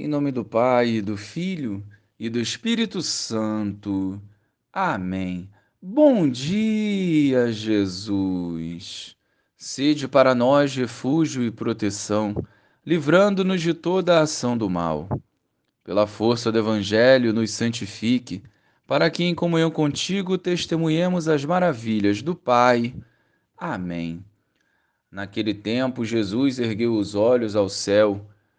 Em nome do Pai, do Filho e do Espírito Santo. Amém. Bom dia, Jesus. Sede para nós refúgio e proteção, livrando-nos de toda a ação do mal. Pela força do Evangelho, nos santifique, para que, em comunhão contigo, testemunhemos as maravilhas do Pai. Amém. Naquele tempo, Jesus ergueu os olhos ao céu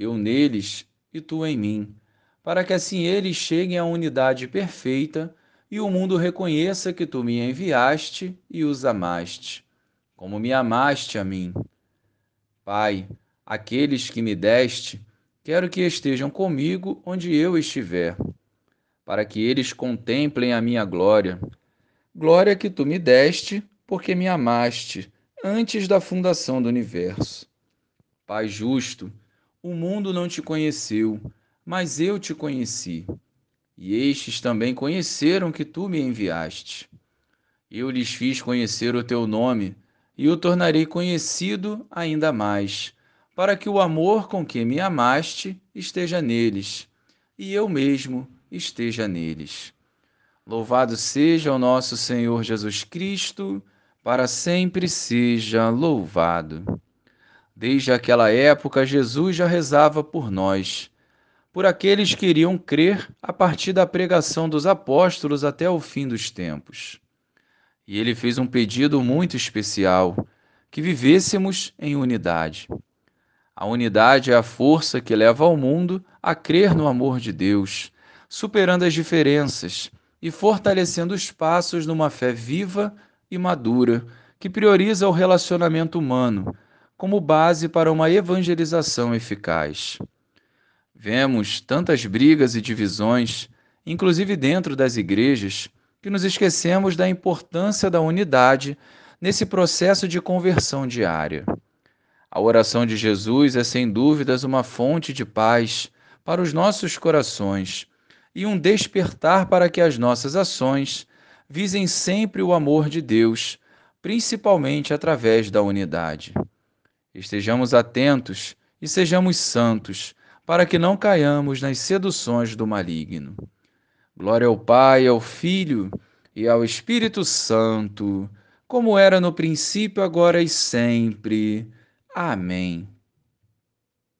eu neles e tu em mim, para que assim eles cheguem à unidade perfeita e o mundo reconheça que tu me enviaste e os amaste, como me amaste a mim. Pai, aqueles que me deste, quero que estejam comigo onde eu estiver, para que eles contemplem a minha glória. Glória que tu me deste, porque me amaste antes da fundação do universo. Pai justo, o mundo não te conheceu, mas eu te conheci. E estes também conheceram que tu me enviaste. Eu lhes fiz conhecer o teu nome, e o tornarei conhecido ainda mais, para que o amor com que me amaste esteja neles, e eu mesmo esteja neles. Louvado seja o nosso Senhor Jesus Cristo, para sempre seja louvado. Desde aquela época, Jesus já rezava por nós, por aqueles que iriam crer a partir da pregação dos apóstolos até o fim dos tempos. E ele fez um pedido muito especial: que vivêssemos em unidade. A unidade é a força que leva ao mundo a crer no amor de Deus, superando as diferenças e fortalecendo os passos numa fé viva e madura que prioriza o relacionamento humano como base para uma evangelização eficaz. Vemos tantas brigas e divisões, inclusive dentro das igrejas, que nos esquecemos da importância da unidade nesse processo de conversão diária. A oração de Jesus é sem dúvidas uma fonte de paz para os nossos corações e um despertar para que as nossas ações visem sempre o amor de Deus, principalmente através da unidade. Estejamos atentos e sejamos santos, para que não caiamos nas seduções do maligno. Glória ao Pai, ao Filho e ao Espírito Santo, como era no princípio, agora e sempre. Amém.